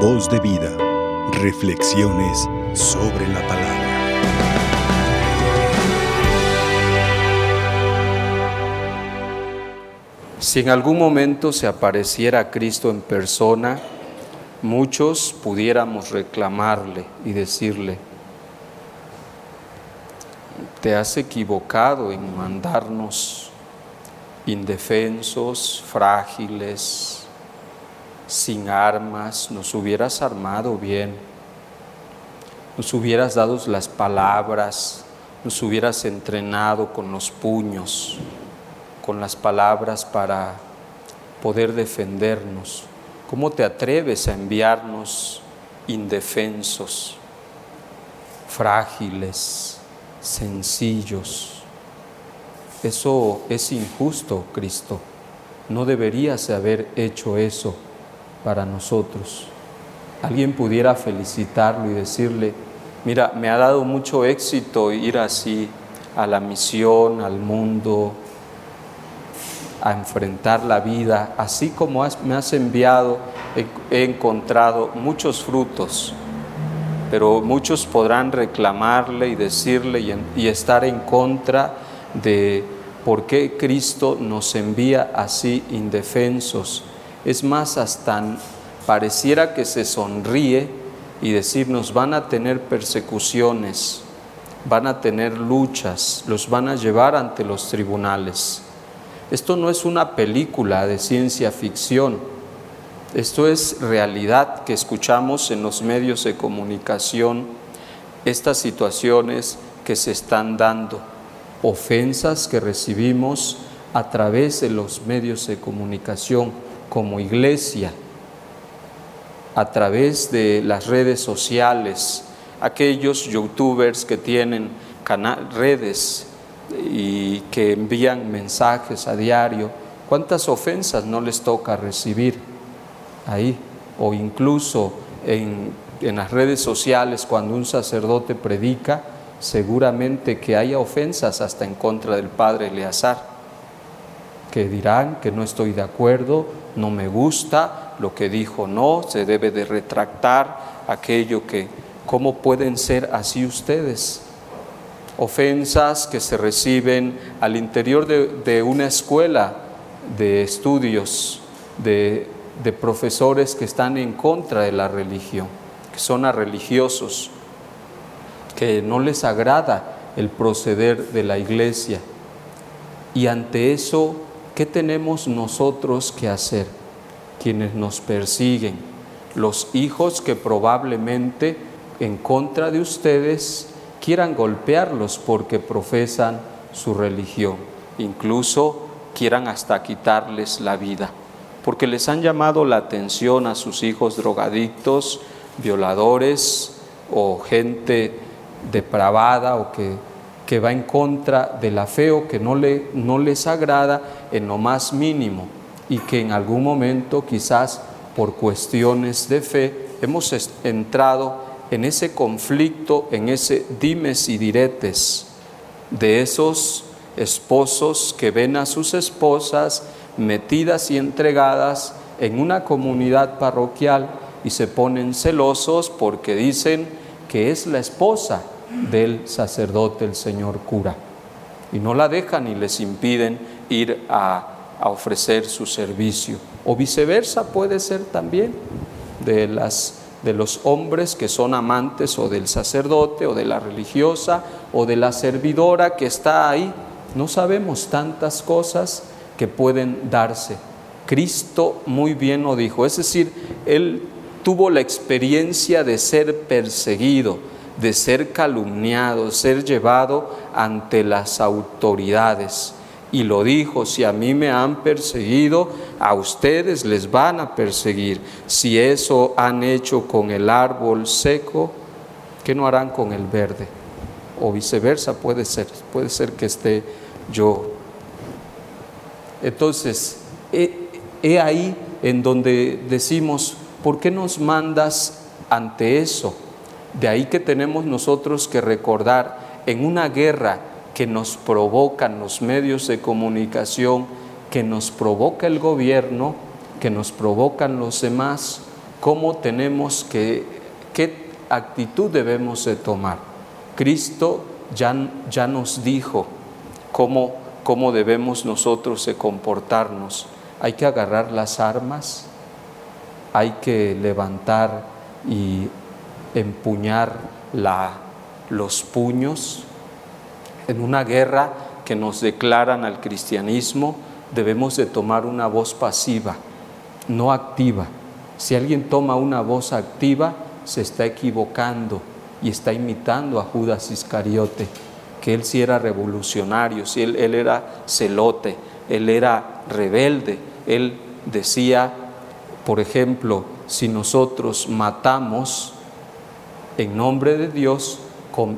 Voz de vida. Reflexiones sobre la palabra. Si en algún momento se apareciera Cristo en persona, muchos pudiéramos reclamarle y decirle, te has equivocado en mandarnos indefensos, frágiles, sin armas, nos hubieras armado bien, nos hubieras dado las palabras, nos hubieras entrenado con los puños, con las palabras para poder defendernos. ¿Cómo te atreves a enviarnos indefensos, frágiles, sencillos? Eso es injusto, Cristo. No deberías haber hecho eso para nosotros. Alguien pudiera felicitarlo y decirle, mira, me ha dado mucho éxito ir así a la misión, al mundo, a enfrentar la vida, así como me has enviado, he, encontrado muchos frutos, pero muchos podrán reclamarle y decirle y, y estar en contra de por qué Cristo nos envía así indefensos es más, hasta pareciera que se sonríe y decirnos van a tener persecuciones, van a tener luchas, los van a llevar ante los tribunales. Esto no es una película de ciencia ficción, esto es realidad que escuchamos en los medios de comunicación, estas situaciones que se están dando, ofensas que recibimos a través de los medios de comunicación como iglesia a través de las redes sociales, aquellos youtubers que tienen redes y que envían mensajes a diario, ¿cuántas ofensas no les toca recibir ahí? O incluso en, en las redes sociales cuando un sacerdote predica, seguramente que haya ofensas hasta en contra del padre Eleazar, que dirán que no estoy de acuerdo no me gusta, lo que dijo no, se debe de retractar aquello que, ¿cómo pueden ser así ustedes? Ofensas que se reciben al interior de, una escuela de estudios, de, profesores que están en contra de la religión, que son religiosos, que no les agrada el proceder de la iglesia. Y ante eso ¿qué tenemos nosotros que hacer? Quienes nos persiguen, los hijos que probablemente en contra de ustedes quieran golpearlos porque profesan su religión, incluso quieran hasta quitarles la vida, porque les han llamado la atención a sus hijos drogadictos, violadores o gente depravada o que que va en contra de la fe o que no, le, no les agrada en lo más mínimo y que en algún momento quizás por cuestiones de fe hemos entrado en ese conflicto, en ese dimes y diretes de esos esposos que ven a sus esposas metidas y entregadas en una comunidad parroquial y se ponen celosos porque dicen que es la esposa del sacerdote, el señor cura. Y no la dejan y les impiden ir a, ofrecer su servicio. O viceversa puede ser también de, las, de los hombres que son amantes o del sacerdote o de la religiosa o de la servidora que está ahí. No sabemos tantas cosas que pueden darse. Cristo muy bien lo dijo, es decir, Él tuvo la experiencia de ser perseguido, de ser calumniado, ser llevado ante las autoridades. Y lo dijo, si a mí me han perseguido, a ustedes les van a perseguir. Si eso han hecho con el árbol seco, ¿qué no harán con el verde? O viceversa, puede ser, puede ser que esté yo. Entonces, he, ahí en donde decimos, ¿por qué nos mandas ante eso? De ahí que tenemos nosotros que recordar en una guerra que nos provocan los medios de comunicación, que nos provoca el gobierno, que nos provocan los demás, cómo tenemos que, qué actitud debemos de tomar. Cristo ya, ya nos dijo cómo, cómo debemos nosotros de comportarnos. Hay que agarrar las armas, hay que levantar y empuñar los puños. En una guerra que nos declaran al cristianismo, debemos de tomar una voz pasiva, no activa. Si alguien toma una voz activa, se está equivocando y está imitando a Judas Iscariote, que él sí era revolucionario, si él, él era celote, él era rebelde, él decía, por ejemplo, si nosotros matamos en nombre de Dios,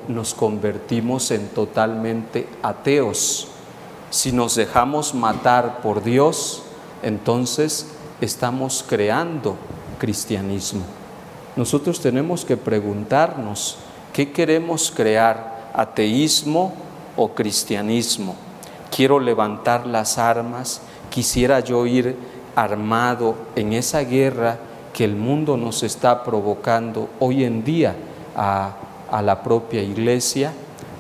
nos convertimos en totalmente ateos. Si nos dejamos matar por Dios, entonces estamos creando cristianismo. Nosotros tenemos que preguntarnos, ¿qué queremos crear? ¿Ateísmo o cristianismo? Quiero levantar las armas, quisiera yo ir armado en esa guerra que el mundo nos está provocando hoy en día a la propia iglesia,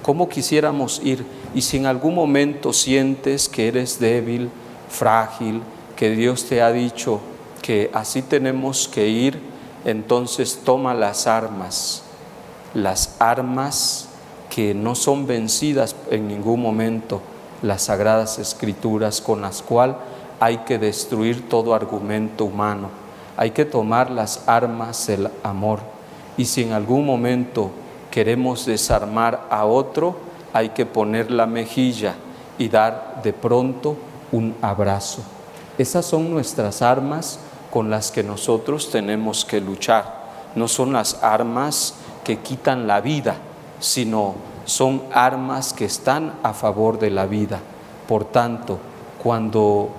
cómo quisiéramos ir. Y si en algún momento sientes que eres débil, frágil, que Dios te ha dicho que así tenemos que ir, entonces toma las armas, las armas que no son vencidas en ningún momento, las sagradas escrituras con las cuales hay que destruir todo argumento humano, hay que tomar las armas del amor. Y si en algún momento queremos desarmar a otro, hay que poner la mejilla y dar de pronto un abrazo. Esas son nuestras armas con las que nosotros tenemos que luchar. No son las armas que quitan la vida, sino son armas que están a favor de la vida. Por tanto, cuando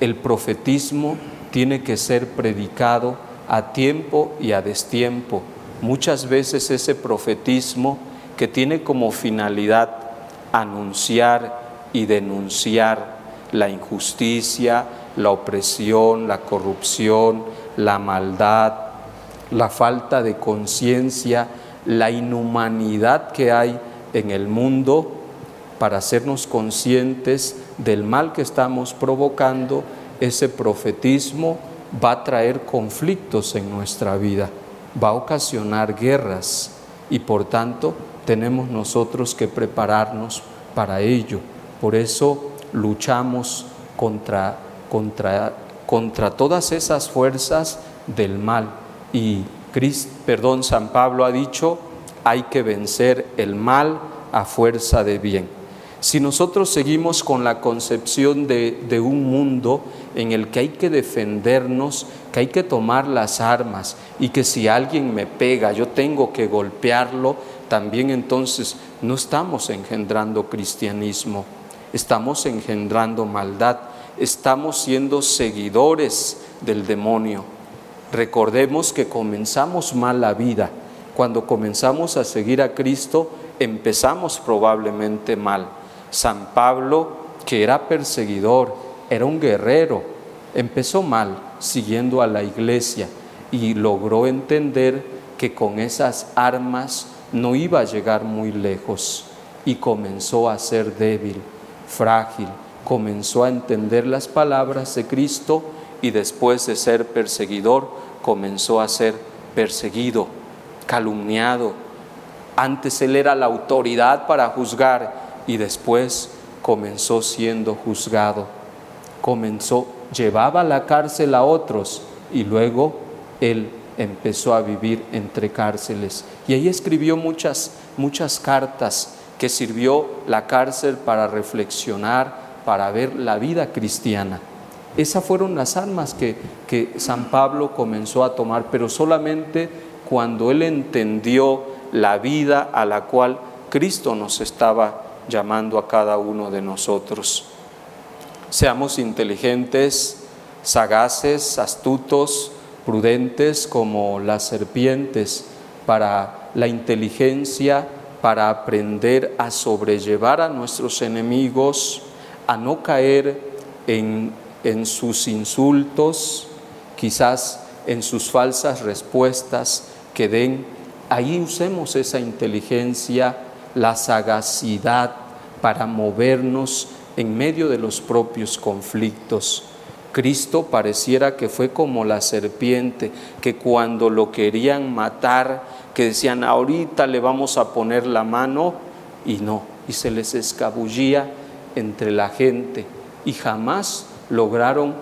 el profetismo tiene que ser predicado a tiempo y a destiempo, muchas veces ese profetismo que tiene como finalidad anunciar y denunciar la injusticia, la opresión, la corrupción, la maldad, la falta de conciencia, la inhumanidad que hay en el mundo para hacernos conscientes del mal que estamos provocando, ese profetismo va a traer conflictos en nuestra vida va a ocasionar guerras y por tanto tenemos nosotros que prepararnos para ello. Por eso luchamos contra, contra, contra todas esas fuerzas del mal. Y perdón, San Pablo ha dicho, hay que vencer el mal a fuerza de bien. Si nosotros seguimos con la concepción de, un mundo en el que hay que defendernos, que hay que tomar las armas y que si alguien me pega yo tengo que golpearlo, también entonces no estamos engendrando cristianismo, estamos engendrando maldad, estamos siendo seguidores del demonio. Recordemos que comenzamos mal la vida. Cuando comenzamos a seguir a Cristo, empezamos probablemente mal San Pablo, que era perseguidor, era un guerrero, empezó mal siguiendo a la iglesia y logró entender que con esas armas no iba a llegar muy lejos y comenzó a ser débil, frágil, comenzó a entender las palabras de Cristo y después de ser perseguidor comenzó a ser perseguido, calumniado. Antes él era la autoridad para juzgar y después comenzó siendo juzgado. Comenzó, llevaba a la cárcel a otros y luego él empezó a vivir entre cárceles. Y ahí escribió muchas, muchas cartas que sirvió la cárcel para reflexionar, para ver la vida cristiana. Esas fueron las armas que, que San Pablo comenzó a tomar, pero solamente cuando él entendió la vida a la cual Cristo nos estaba llamando a cada uno de nosotros. Seamos inteligentes, sagaces, astutos, prudentes como las serpientes para la inteligencia, para aprender a sobrellevar a nuestros enemigos, a no caer en, en sus insultos, quizás en sus falsas respuestas que den. Ahí usemos esa inteligencia, la sagacidad para movernos en medio de los propios conflictos. Cristo pareciera que fue como la serpiente, que cuando lo querían matar, que decían, ahorita le vamos a poner la mano, y no, y se les escabullía entre la gente, y jamás lograron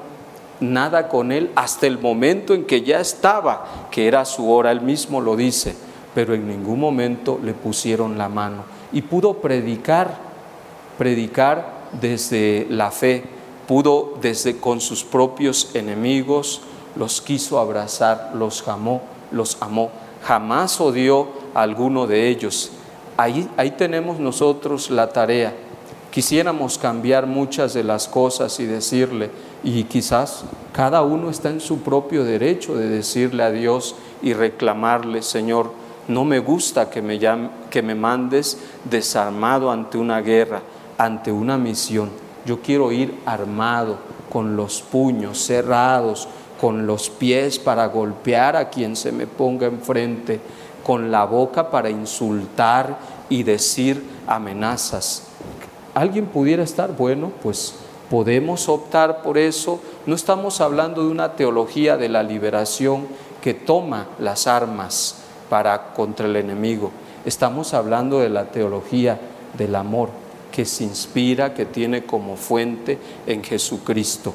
nada con él hasta el momento en que ya estaba, que era su hora, él mismo lo dice, pero en ningún momento le pusieron la mano. Y pudo predicar, predicar desde la fe, pudo desde con sus propios enemigos, los quiso abrazar, los amó, los amó. Jamás odió a alguno de ellos. Ahí, ahí tenemos nosotros la tarea. Quisiéramos cambiar muchas de las cosas y decirle, y quizás cada uno está en su propio derecho de decirle a Dios y reclamarle, Señor, no me gusta que me, que me mandes desarmado ante una guerra, ante una misión. Yo quiero ir armado, con los puños cerrados, con los pies para golpear a quien se me ponga enfrente, con la boca para insultar y decir amenazas. ¿Alguien pudiera estar? Bueno, pues podemos optar por eso. No estamos hablando de una teología de la liberación que toma las armas para contra el enemigo. Estamos hablando de la teología del amor que se inspira, que tiene como fuente en Jesucristo.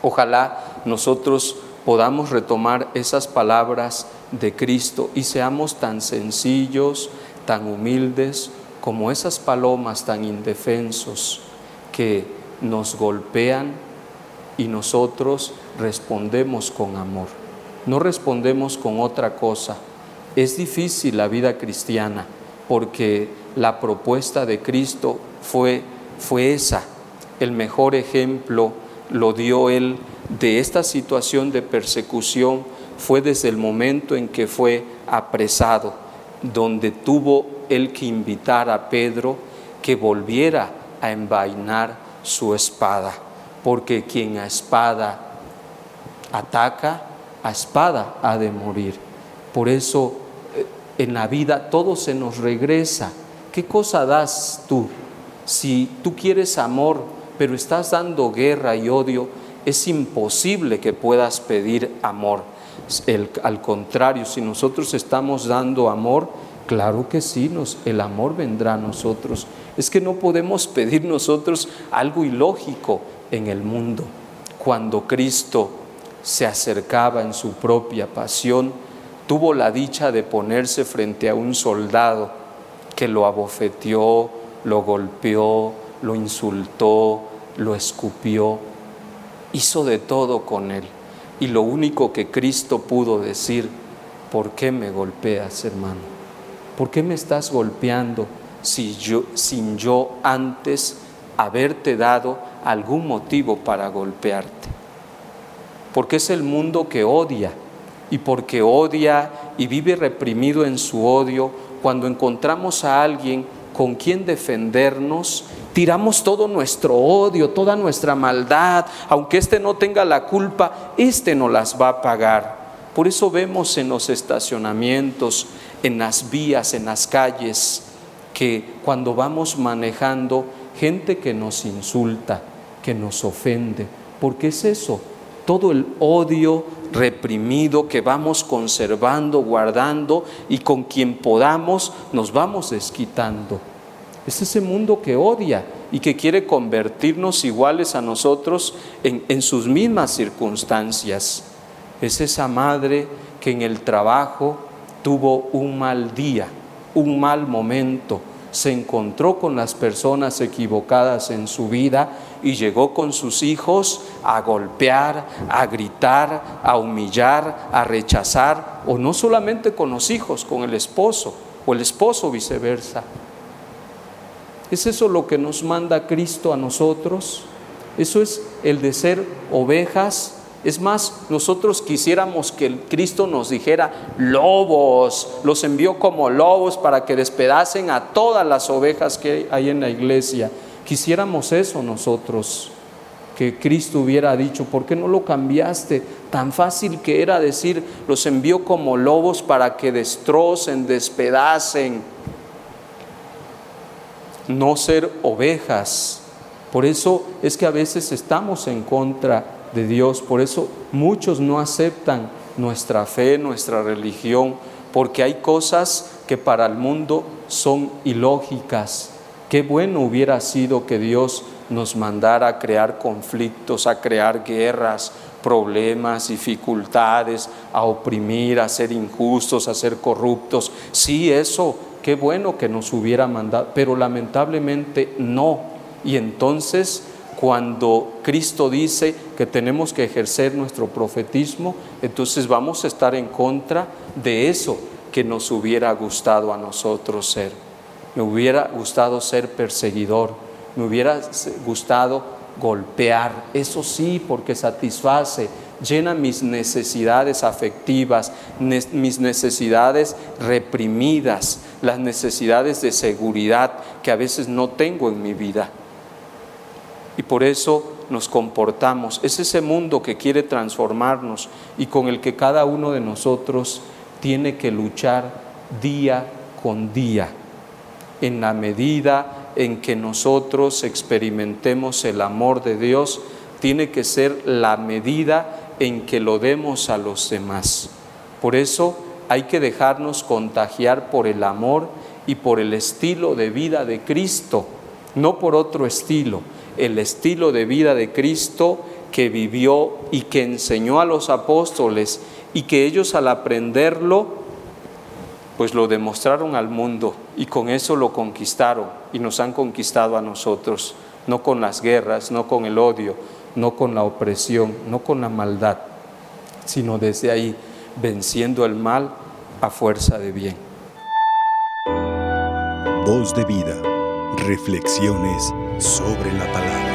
Ojalá nosotros podamos retomar esas palabras de Cristo y seamos tan sencillos, tan humildes como esas palomas tan indefensos que nos golpean y nosotros respondemos con amor. No respondemos con otra cosa. Es difícil la vida cristiana porque la propuesta de Cristo fue, fue esa. El mejor ejemplo lo dio Él de esta situación de persecución fue desde el momento en que fue apresado, donde tuvo Él que invitar a Pedro que volviera a envainar su espada, porque quien a espada ataca, a espada ha de morir. Por eso eh, en la vida todo se nos regresa. ¿Qué cosa das tú? Si tú quieres amor, pero estás dando guerra y odio, es imposible que puedas pedir amor. al contrario, si nosotros estamos dando amor, claro que sí, nos, el amor vendrá a nosotros. Es que no podemos pedir nosotros algo ilógico en el mundo. Cuando Cristo se acercaba en su propia pasión, tuvo la dicha de ponerse frente a un soldado que lo abofeteó, lo golpeó, lo insultó, lo escupió, hizo de todo con él. Y lo único que Cristo pudo decir, ¿por qué me golpeas, hermano? ¿Por qué me estás golpeando si yo, sin yo antes haberte dado algún motivo para golpearte? Porque es el mundo que odia y porque odia y vive reprimido en su odio, cuando encontramos a alguien con quien defendernos, tiramos todo nuestro odio, toda nuestra maldad, aunque éste no tenga la culpa, éste no las va a pagar. Por eso vemos en los estacionamientos, en las vías, en las calles, que cuando vamos manejando, gente que nos insulta, que nos ofende, porque es eso, todo el odio reprimido que vamos conservando, guardando y con quien podamos nos vamos desquitando. Es ese mundo que odia y que quiere convertirnos iguales a nosotros en, en sus mismas circunstancias. Es esa madre que en el trabajo tuvo un mal día, un mal momento, se encontró con las personas equivocadas en su vida y llegó con sus hijos a golpear, a gritar, a humillar, a rechazar, o no solamente con los hijos, con el esposo, o el esposo viceversa. ¿Es eso lo que nos manda Cristo a nosotros? Eso es el de ser ovejas es más, nosotros quisiéramos que Cristo nos dijera, lobos, los envió como lobos para que despedacen a todas las ovejas que hay en la iglesia. Quisiéramos eso nosotros. que Cristo hubiera dicho, ¿por qué no lo cambiaste? Tan fácil que era decir, los envió como lobos para que destrocen, despedacen, no ser ovejas. Por eso es que a veces estamos en contra de Dios, por eso muchos no aceptan nuestra fe, nuestra religión, porque hay cosas que para el mundo son ilógicas. Qué bueno hubiera sido que Dios nos mandara a crear conflictos, a crear guerras, problemas, dificultades, a oprimir, a ser injustos, a ser corruptos. Sí, eso, qué bueno que nos hubiera mandado, pero lamentablemente no. Y entonces, cuando Cristo dice que tenemos que ejercer nuestro profetismo, entonces vamos a estar en contra de eso que nos hubiera gustado a nosotros ser. Me hubiera gustado ser perseguidor, me hubiera gustado golpear, eso sí, porque satisface, llena mis necesidades afectivas, mis necesidades reprimidas, las necesidades de seguridad que a veces no tengo en mi vida. Y por eso nos comportamos. Es ese mundo que quiere transformarnos y con el que cada uno de nosotros tiene que luchar día con día, en la medida en que nosotros experimentemos el amor de Dios, tiene que ser la medida en que lo demos a los demás. Por eso hay que dejarnos contagiar por el amor y por el estilo de vida de Cristo, no por otro estilo, el estilo de vida de Cristo que vivió y que enseñó a los apóstoles y que ellos al aprenderlo pues lo demostraron al mundo y con eso lo conquistaron y nos han conquistado a nosotros, no con las guerras, no con el odio, no con la opresión, no con la maldad, sino desde ahí venciendo el mal a fuerza de bien. Voz de vida, reflexiones sobre la palabra.